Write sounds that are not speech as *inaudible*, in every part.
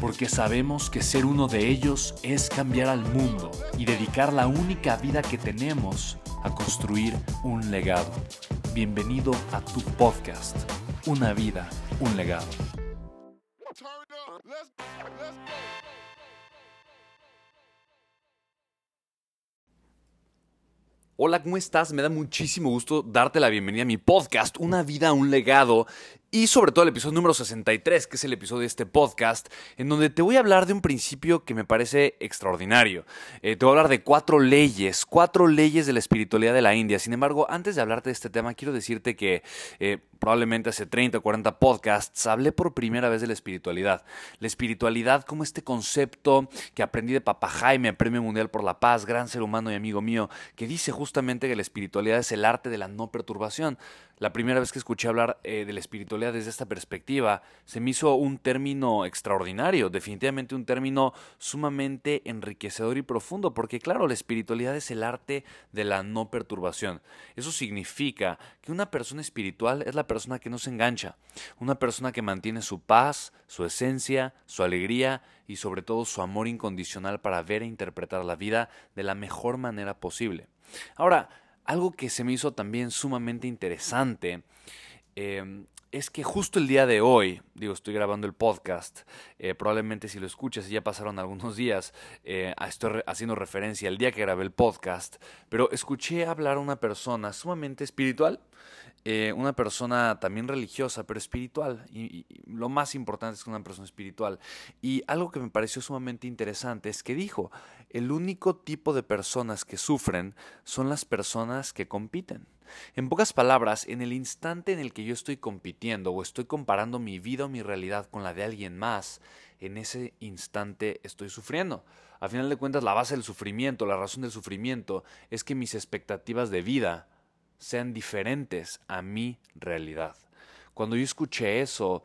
porque sabemos que ser uno de ellos es cambiar al mundo y dedicar la única vida que tenemos a construir un legado. Bienvenido a tu podcast, Una vida, un legado. Hola, ¿cómo estás? Me da muchísimo gusto darte la bienvenida a mi podcast, Una vida, un legado y sobre todo el episodio número 63, que es el episodio de este podcast, en donde te voy a hablar de un principio que me parece extraordinario. Eh, te voy a hablar de cuatro leyes, cuatro leyes de la espiritualidad de la India. Sin embargo, antes de hablarte de este tema, quiero decirte que eh, probablemente hace 30 o 40 podcasts hablé por primera vez de la espiritualidad. La espiritualidad como este concepto que aprendí de Papa Jaime, Premio Mundial por la Paz, gran ser humano y amigo mío, que dice justamente que la espiritualidad es el arte de la no perturbación. La primera vez que escuché hablar eh, de la espiritualidad desde esta perspectiva, se me hizo un término extraordinario, definitivamente un término sumamente enriquecedor y profundo, porque claro, la espiritualidad es el arte de la no perturbación. Eso significa que una persona espiritual es la persona que no se engancha, una persona que mantiene su paz, su esencia, su alegría y sobre todo su amor incondicional para ver e interpretar la vida de la mejor manera posible. Ahora, algo que se me hizo también sumamente interesante em, es que justo el día de hoy, digo, estoy grabando el podcast, eh, probablemente si lo escuchas ya pasaron algunos días, eh, estoy haciendo referencia al día que grabé el podcast, pero escuché hablar a una persona sumamente espiritual, eh, una persona también religiosa, pero espiritual. Y, lo más importante es que una persona espiritual. Y algo que me pareció sumamente interesante es que dijo, el único tipo de personas que sufren son las personas que compiten. En pocas palabras, en el instante en el que yo estoy compitiendo o estoy comparando mi vida o mi realidad con la de alguien más, en ese instante estoy sufriendo. A final de cuentas, la base del sufrimiento, la razón del sufrimiento, es que mis expectativas de vida sean diferentes a mi realidad. Cuando yo escuché eso,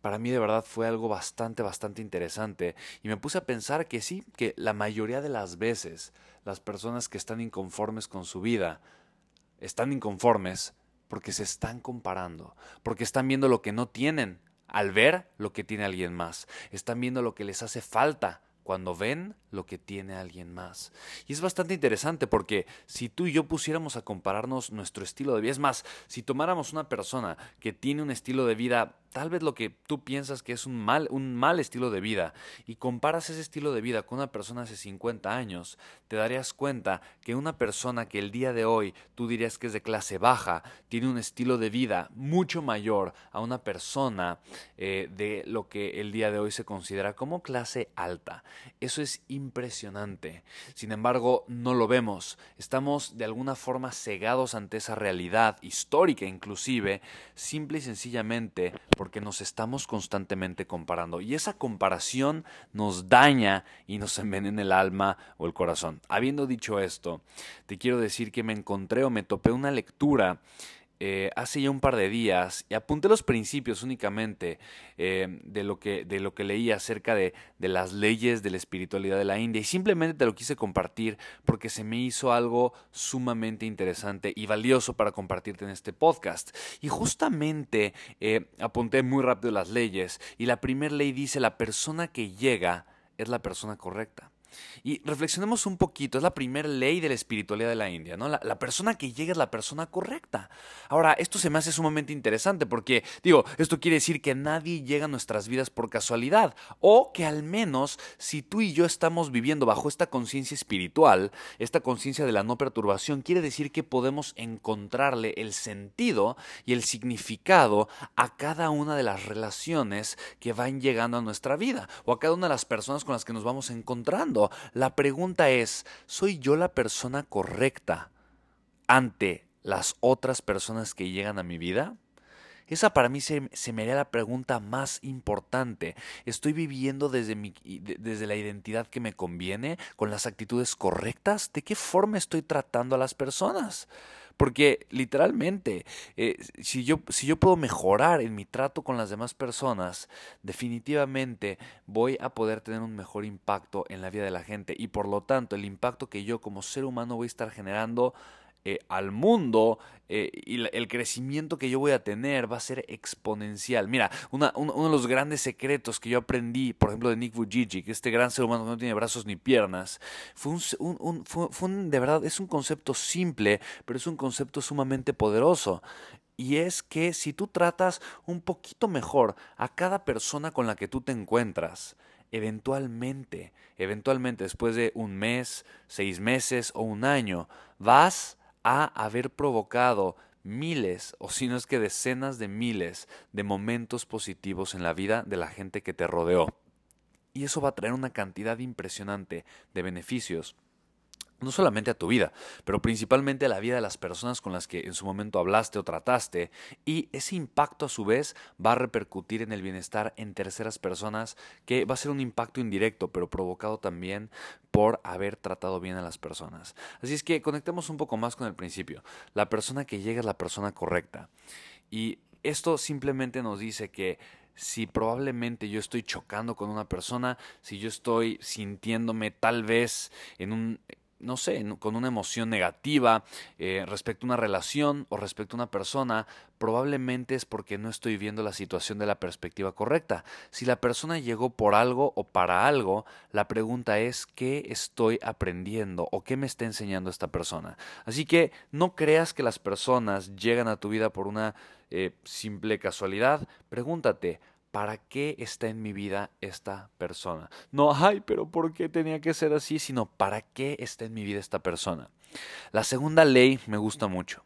para mí de verdad fue algo bastante, bastante interesante y me puse a pensar que sí, que la mayoría de las veces las personas que están inconformes con su vida están inconformes porque se están comparando, porque están viendo lo que no tienen al ver lo que tiene alguien más, están viendo lo que les hace falta cuando ven lo que tiene alguien más. Y es bastante interesante porque si tú y yo pusiéramos a compararnos nuestro estilo de vida, es más, si tomáramos una persona que tiene un estilo de vida tal vez lo que tú piensas que es un mal, un mal estilo de vida y comparas ese estilo de vida con una persona hace 50 años, te darías cuenta que una persona que el día de hoy tú dirías que es de clase baja, tiene un estilo de vida mucho mayor a una persona eh, de lo que el día de hoy se considera como clase alta. Eso es impresionante. Sin embargo, no lo vemos. Estamos de alguna forma cegados ante esa realidad histórica inclusive, simple y sencillamente porque nos estamos constantemente comparando y esa comparación nos daña y nos envenena el alma o el corazón. Habiendo dicho esto, te quiero decir que me encontré o me topé una lectura eh, hace ya un par de días y apunté los principios únicamente eh, de, lo que, de lo que leí acerca de, de, las leyes de la espiritualidad de la India y simplemente te lo quise compartir porque se me hizo algo sumamente interesante y valioso para compartirte en este podcast. Y justamente eh, apunté muy rápido las leyes y la primera ley dice la persona que llega es la persona correcta. Y reflexionemos un poquito, es la primera ley de la espiritualidad de la India, ¿no? La, persona que llega es la persona correcta. Ahora, esto se me hace sumamente interesante porque, digo, esto quiere decir que nadie llega a nuestras vidas por casualidad, o que al menos si tú y yo estamos viviendo bajo esta conciencia espiritual, esta conciencia de la no perturbación, quiere decir que podemos encontrarle el sentido y el significado a cada una de las relaciones que van llegando a nuestra vida, o a cada una de las personas con las que nos vamos encontrando. La pregunta es, ¿soy yo la persona correcta ante las otras personas que llegan a mi vida? Esa para mí se, me haría la pregunta más importante. ¿Estoy viviendo desde, la identidad que me conviene, con las actitudes correctas? ¿De qué forma estoy tratando a las personas? Porque literalmente, eh, si, yo, si yo puedo mejorar en mi trato con las demás personas, definitivamente voy a poder tener un mejor impacto en la vida de la gente. Y por lo tanto, el impacto que yo como ser humano voy a estar generando eh, al mundo eh, y el crecimiento que yo voy a tener va a ser exponencial. Mira, uno de los grandes secretos que yo aprendí, por ejemplo, de Nick Vujicic, este gran ser humano que no tiene brazos ni piernas, fue un, de verdad, es un concepto simple, pero es un concepto sumamente poderoso. Y es que si tú tratas un poquito mejor a cada persona con la que tú te encuentras, eventualmente, eventualmente después de un mes, seis meses o un año, vas a haber provocado miles, o si no es que decenas de miles de momentos positivos en la vida de la gente que te rodeó. Y eso va a traer una cantidad impresionante de beneficios no solamente a tu vida, pero principalmente a la vida de las personas con las que en su momento hablaste o trataste, y ese impacto a su vez va a repercutir en el bienestar en terceras personas, que va a ser un impacto indirecto, pero provocado también por haber tratado bien a las personas. Así es que conectemos un poco más con el principio. La persona que llega es la persona correcta. Y esto simplemente nos dice que si probablemente yo estoy chocando con una persona, si yo estoy sintiéndome tal vez en un no sé, con una emoción negativa eh, respecto a una relación o respecto a una persona, probablemente es porque no estoy viendo la situación de la perspectiva correcta. Si la persona llegó por algo o para algo, la pregunta es ¿qué estoy aprendiendo o qué me está enseñando esta persona? Así que no creas que las personas llegan a tu vida por una eh, simple casualidad. Pregúntate, ¿para qué está en mi vida esta persona? No, ay, pero ¿por qué tenía que ser así? Sino, ¿para qué está en mi vida esta persona? La segunda ley me gusta mucho.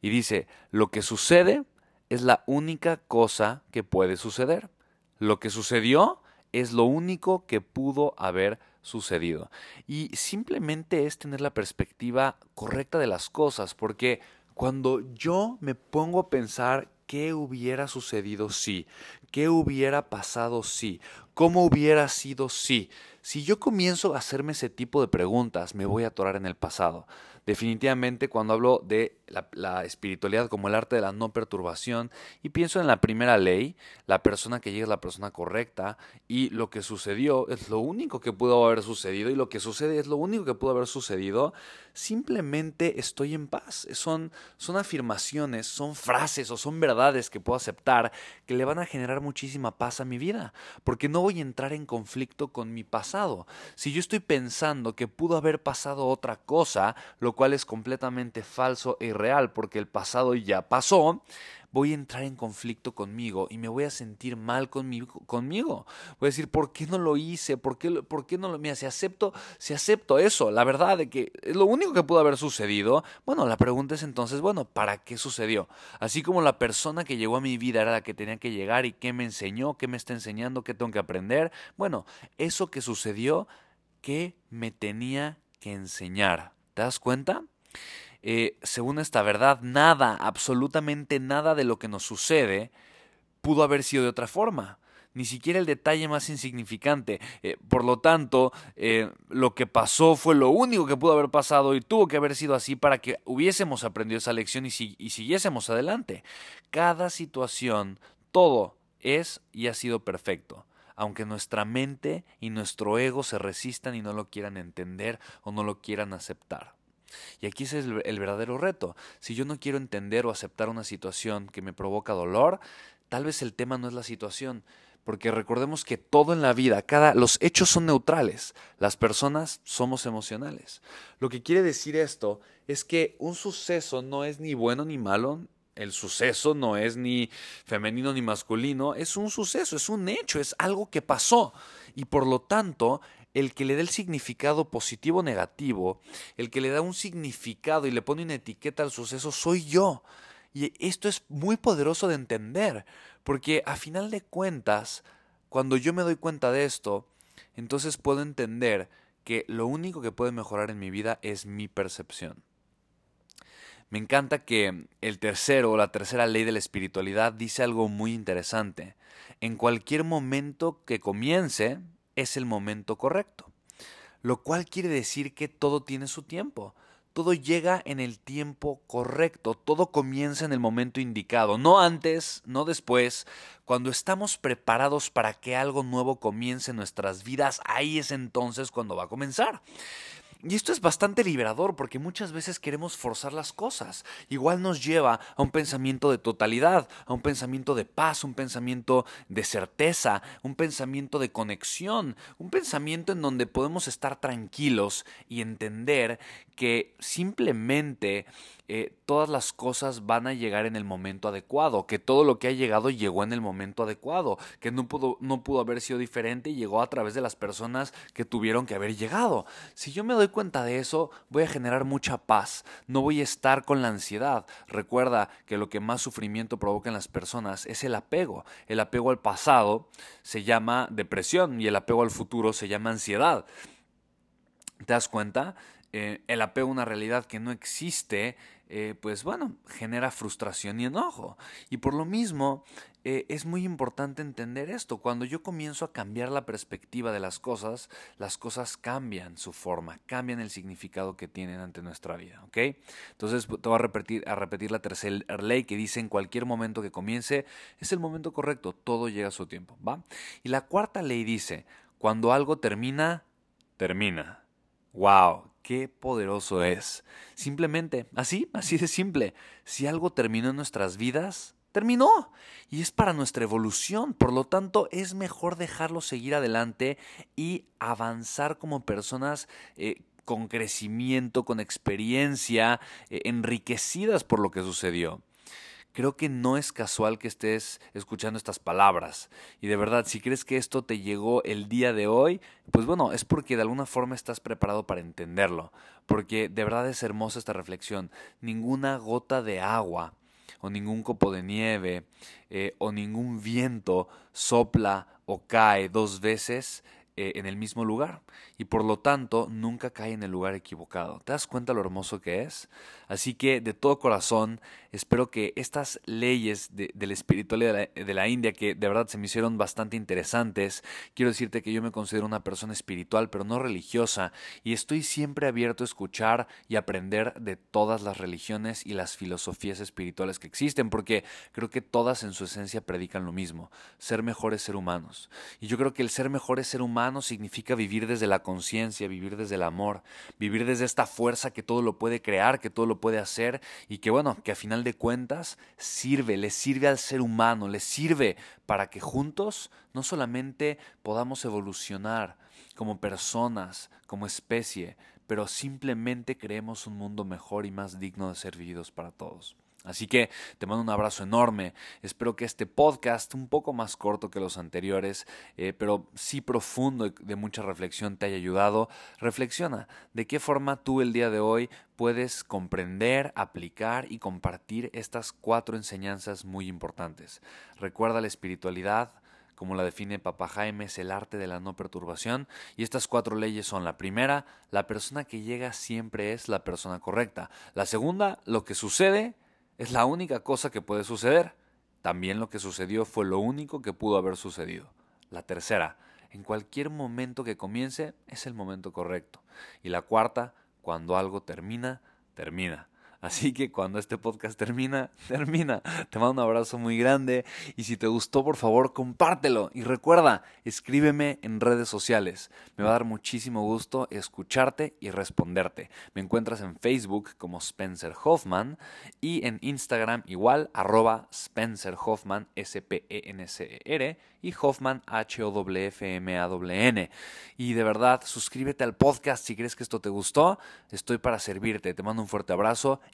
Y dice, lo que sucede es la única cosa que puede suceder. Lo que sucedió es lo único que pudo haber sucedido. Y simplemente es tener la perspectiva correcta de las cosas, porque cuando yo me pongo a pensar ¿Qué hubiera sucedido si? ¿Qué hubiera pasado si? ¿Cómo hubiera sido si? Si yo comienzo a hacerme ese tipo de preguntas, me voy a atorar en el pasado. Definitivamente cuando hablo de la, espiritualidad como el arte de la no perturbación y pienso en la primera ley, la persona que llega es la persona correcta y lo que sucedió es lo único que pudo haber sucedido y lo que sucede es lo único que pudo haber sucedido, simplemente estoy en paz. Son, son afirmaciones, son frases o son verdades que puedo aceptar que le van a generar muchísima paz a mi vida, porque no voy a entrar en conflicto con mi pasado. Si yo estoy pensando que pudo haber pasado otra cosa, lo cual es completamente falso e irreal porque el pasado ya pasó, voy a entrar en conflicto conmigo y me voy a sentir mal conmigo. Voy a decir, ¿por qué no lo hice? ¿Por qué, por qué no lo... Mira, si acepto, si acepto eso, la verdad de que es lo único que pudo haber sucedido, bueno, la pregunta es entonces, bueno, ¿para qué sucedió? Así como la persona que llegó a mi vida era la que tenía que llegar y qué me enseñó, qué me está enseñando, qué tengo que aprender, bueno, eso que sucedió, ¿qué me tenía que enseñar? ¿Te das cuenta? Eh, según esta verdad, nada, absolutamente nada de lo que nos sucede pudo haber sido de otra forma. Ni siquiera el detalle más insignificante. Eh, por lo tanto, eh, lo que pasó fue lo único que pudo haber pasado y tuvo que haber sido así para que hubiésemos aprendido esa lección y, y siguiésemos adelante. Cada situación, todo es y ha sido perfecto aunque nuestra mente y nuestro ego se resistan y no lo quieran entender o no lo quieran aceptar. Y aquí es el, verdadero reto. Si yo no quiero entender o aceptar una situación que me provoca dolor, tal vez el tema no es la situación, porque recordemos que todo en la vida, cada, los hechos son neutrales, las personas somos emocionales. Lo que quiere decir esto es que un suceso no es ni bueno ni malo, el suceso no es ni femenino ni masculino, es un suceso, es un hecho, es algo que pasó. Y por lo tanto, el que le dé el significado positivo o negativo, el que le da un significado y le pone una etiqueta al suceso, soy yo. Y esto es muy poderoso de entender, porque a final de cuentas, cuando yo me doy cuenta de esto, entonces puedo entender que lo único que puede mejorar en mi vida es mi percepción. Me encanta que el tercero o la tercera ley de la espiritualidad dice algo muy interesante. En cualquier momento que comience es el momento correcto. Lo cual quiere decir que todo tiene su tiempo todo llega en el tiempo correcto, todo comienza en el momento indicado, no antes, no después. Cuando estamos preparados para que algo nuevo comience en nuestras vidas, ahí es entonces cuando va a comenzar. Y esto es bastante liberador porque muchas veces queremos forzar las cosas. Igual nos lleva a un pensamiento de totalidad, a un pensamiento de paz, un pensamiento de certeza, un pensamiento de conexión, un pensamiento en donde podemos estar tranquilos y entender que simplemente eh, todas las cosas van a llegar en el momento adecuado, que todo lo que ha llegado llegó en el momento adecuado, que no pudo, no pudo haber sido diferente y llegó a través de las personas que tuvieron que haber llegado. Si yo me doy cuenta de eso, voy a generar mucha paz, no voy a estar con la ansiedad. Recuerda que lo que más sufrimiento provoca en las personas es el apego. El apego al pasado se llama depresión y el apego al futuro se llama ansiedad. ¿Te das cuenta? Eh, el apego a una realidad que no existe, eh, pues bueno, genera frustración y enojo. Y por lo mismo, eh, es muy importante entender esto. Cuando yo comienzo a cambiar la perspectiva de las cosas, las cosas cambian su forma, cambian el significado que tienen ante nuestra vida. ¿Ok? Entonces te voy a repetir, a repetir la tercera ley que dice en cualquier momento que comience, es el momento correcto, todo llega a su tiempo. ¿Va? Y la cuarta ley dice, cuando algo termina, termina. ¡Wow! Qué poderoso es. Simplemente, así, así de simple. Si algo terminó en nuestras vidas, terminó. Y es para nuestra evolución. Por lo tanto, es mejor dejarlo seguir adelante y avanzar como personas. Eh, con crecimiento, con experiencia, eh, enriquecidas por lo que sucedió creo que no es casual que estés escuchando estas palabras. Y de verdad, si crees que esto te llegó el día de hoy, pues bueno, es porque de alguna forma estás preparado para entenderlo. Porque de verdad es hermosa esta reflexión. Ninguna gota de agua o ningún copo de nieve eh, o ningún viento sopla o cae dos veces eh, en el mismo lugar y por lo tanto nunca cae en el lugar equivocado. ¿Te das cuenta lo hermoso que es? Así que de todo corazón espero que estas leyes de, la espiritualidad de la, India que de verdad se me hicieron bastante interesantes, quiero decirte que yo me considero una persona espiritual pero no religiosa y estoy siempre abierto a escuchar y aprender de todas las religiones y las filosofías espirituales que existen porque creo que todas en su esencia predican lo mismo, ser mejores ser humanos. Y yo creo que el ser mejores ser significa vivir desde la conciencia, vivir desde el amor, vivir desde esta fuerza que todo lo puede crear, que todo lo puede hacer y que bueno, que a final de cuentas sirve, le sirve al ser humano, le sirve para que juntos no solamente podamos evolucionar como personas, como especie, pero simplemente creemos un mundo mejor y más digno de ser vividos para todos. Así que te mando un abrazo enorme. Espero que este podcast, un poco más corto que los anteriores, eh, pero sí profundo de mucha reflexión, te haya ayudado. Reflexiona de qué forma tú el día de hoy puedes comprender, aplicar y compartir estas cuatro enseñanzas muy importantes. Recuerda la espiritualidad, como la define Papa Jaime, es el arte de la no perturbación. Y estas cuatro leyes son la primera, la persona que llega siempre es la persona correcta. La segunda, lo que sucede es la única cosa que puede suceder. También lo que sucedió fue lo único que pudo haber sucedido. La tercera, en cualquier momento que comience es el momento correcto. Y la cuarta, cuando algo termina, termina. Así que cuando este podcast termina, *laughs* termina. Te mando un abrazo muy grande y si te gustó, por favor, compártelo. Y recuerda, escríbeme en redes sociales. Me va a dar muchísimo gusto escucharte y responderte. Me encuentras en Facebook como Spencer Hoffman y en Instagram igual arroba Spencer Hoffman, S-P-E-N-C-E-R y Hoffman, H-O-F-M-A-N. Y de verdad, suscríbete al podcast si crees que esto te gustó. Estoy para servirte. Te mando un fuerte abrazo